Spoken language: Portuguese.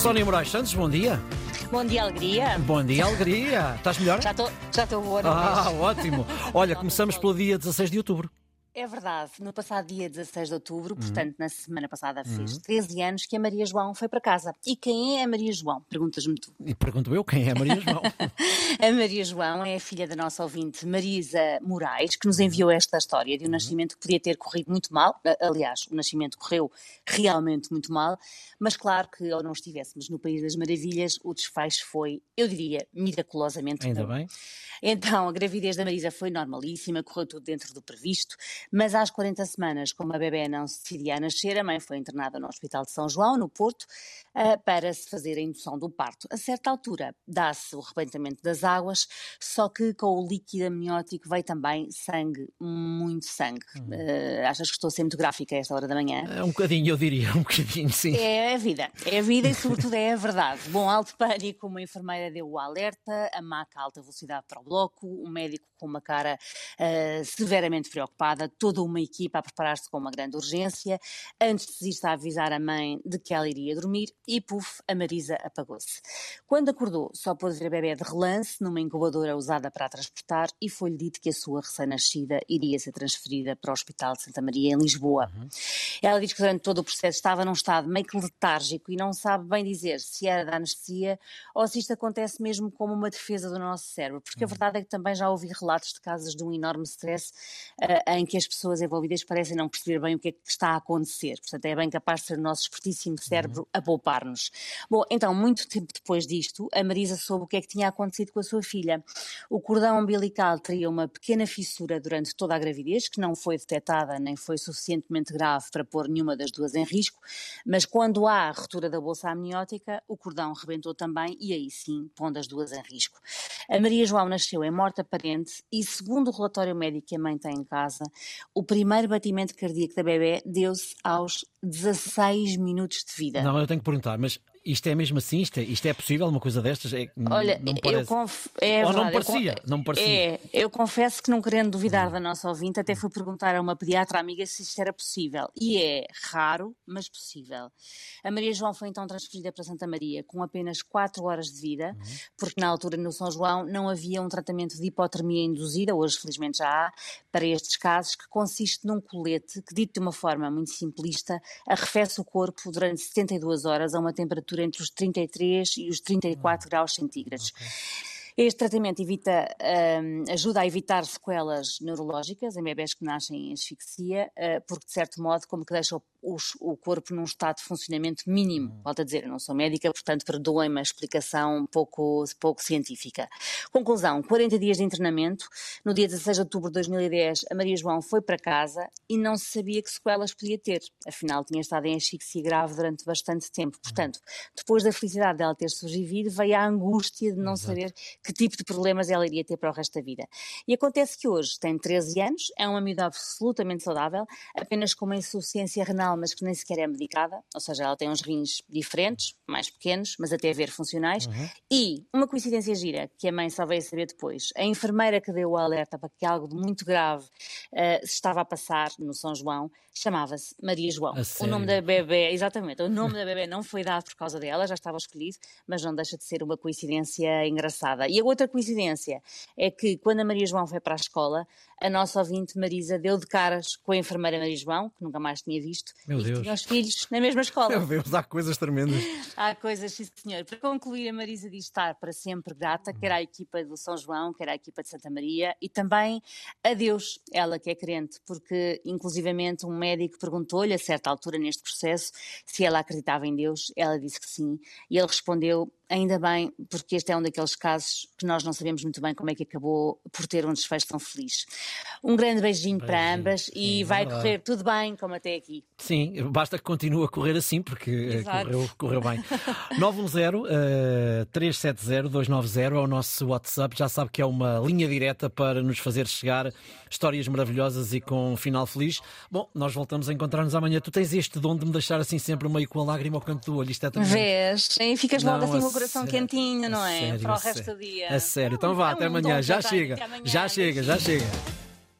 Sónia Moraes Santos, bom dia. Bom dia, alegria. Bom dia, alegria. Estás melhor? Já estou já estou boa. Ah, é? ótimo. Olha, começamos pelo dia 16 de outubro. É verdade, no passado dia 16 de outubro, Uhum. portanto, na semana passada, fez 13 anos que a Maria João foi para casa. E quem é a Maria João? Perguntas-me tu. E pergunto eu quem é Maria João. A Maria João é a filha da nossa ouvinte Marisa Moraes, que nos enviou esta história de um nascimento que podia ter corrido muito mal. A- Aliás, o nascimento correu realmente muito mal, mas claro que ao não estivéssemos no País das Maravilhas, o desfecho foi, eu diria, miraculosamente Ainda bom. bem. Então, a gravidez da Marisa foi normalíssima, correu tudo dentro do previsto, mas às 40 semanas, como a bebê não se decidia a nascer, a mãe foi internada no Hospital de São João, no Porto, ah, para se fazer a indução do parto. A certa altura, dá-se o rebentamento das águas, só que com o líquido amniótico veio também sangue, muito sangue. Ah, achas que estou a ser muito gráfica a esta hora da manhã? É Um bocadinho, eu diria, um bocadinho, sim. É a vida, é a vida e sobretudo é a verdade. Bom, alto pânico, uma enfermeira deu o alerta, a maca a alta velocidade para o bloco, um médico com uma cara ah, severamente preocupada, toda uma equipa a preparar-se com uma grande urgência. Antes disto, a avisar a mãe de que ela iria dormir e, puf, a Marisa apagou-se. Quando acordou, só pôde ver a bebê de relance numa incubadora usada para a transportar e foi-lhe dito que a sua recém-nascida iria ser transferida para o Hospital de Santa Maria, em Lisboa. Ela diz que durante todo o processo estava num estado meio que letárgico e não sabe bem dizer se era da anestesia ou se isto acontece mesmo como uma defesa do nosso cérebro, porque a verdade é que também já ouvi relatos de casos de um enorme stress ah, em que as pessoas envolvidas parecem não perceber bem o que é que está a acontecer. Portanto, é bem capaz de ser o nosso espertíssimo cérebro a poupar-nos. Bom, então, muito tempo depois disto, a Marisa soube o que é que tinha acontecido com a sua filha. O cordão umbilical teria uma pequena fissura durante toda a gravidez, que não foi detectada nem foi suficientemente grave para pôr nenhuma das duas em risco, mas quando há a ruptura da bolsa amniótica, o cordão rebentou também e aí sim pondo as duas em risco. A Maria João nasceu em morte aparente e, segundo o relatório médico que a mãe tem em casa, o primeiro batimento cardíaco da bebê deu-se aos 16 minutos de vida. Não, eu tenho que perguntar, mas isto é mesmo assim? Isto é, isto é possível, uma coisa destas? É, Olha, não eu conf... é Ou não me verdade, eu parecia, não parecia. Hum. É, eu confesso que não querendo duvidar da nossa ouvinte, até fui perguntar a uma pediatra amiga se isto era possível. E é raro, mas possível. A Maria João foi então transferida para Santa Maria com apenas 4 horas de vida, Uhum. porque na altura no São João não havia um tratamento de hipotermia induzida, hoje felizmente já há, para estes casos, que consiste num colete que, dito de uma forma muito simplista, arrefece o corpo durante 72 horas a uma temperatura entre os 33 e os 34 graus centígrados. Este tratamento evita, hum, ajuda a evitar sequelas neurológicas em bebés que nascem em asfixia, eh, porque de certo modo como que deixa o, os- o corpo num estado de funcionamento mínimo. Volto a dizer, eu não sou médica, portanto perdoem-me a explicação pouco, pouco científica. Conclusão, 40 dias de internamento. No dia 16 de outubro de 2010, a Maria João foi para casa e não se sabia que sequelas podia ter. Afinal, tinha estado em asfixia grave durante bastante tempo. Portanto, depois da felicidade dela ter sobrevivido, veio a angústia de não saber que tipo de problemas ela iria ter para o resto da vida. E acontece que hoje tem 13 anos, é uma miúda absolutamente saudável, apenas com uma insuficiência renal, mas que nem sequer é medicada, ou seja, ela tem uns rins diferentes, mais pequenos, mas até a ver funcionais. E uma coincidência gira, que a mãe só veio saber depois, a enfermeira que deu o alerta para que algo de muito grave eh, se estava a passar no São João, chamava-se Maria João. A O nome da bebê, exatamente, o nome da bebê não foi dado por causa dela, já estava escolhido, mas não deixa de ser uma coincidência engraçada. E a outra coincidência é que quando a Maria João foi para a escola, a nossa ouvinte Marisa deu de caras com a enfermeira Maria João, que nunca mais tinha visto, Meu e Deus. tinha os filhos na mesma escola. Meu Deus, há coisas tremendas. Há coisas, sim senhor. Para concluir, a Marisa diz estar para sempre grata, quer à equipa do São João, quer à equipa de Santa Maria e também a Deus, ela que é crente, porque inclusivamente um médico perguntou-lhe a certa altura neste processo se ela acreditava em Deus, ela disse que sim, e ele respondeu ainda bem, porque este é um daqueles casos que nós não sabemos muito bem como é que acabou por ter um desfecho tão feliz. Um grande beijinho, para Beijinho, ambas sim, e vai correr tudo bem, como até aqui. Sim, basta que continue a correr assim, porque eh, Exato. correu, correu bem. 910-370-290 é o nosso WhatsApp. Já sabe que é uma linha direta para nos fazer chegar histórias maravilhosas e com um final feliz. Bom, nós voltamos a encontrar-nos amanhã. Tu tens este dom de me deixar assim sempre meio com a lágrima ao canto do olho. Isto é também. Vês? E ficas logo assim coração sério, quentinho, não é? sério, Para o resto do dia. A sério. Então É vá, até amanhã. Já chega. Já chega, já chega.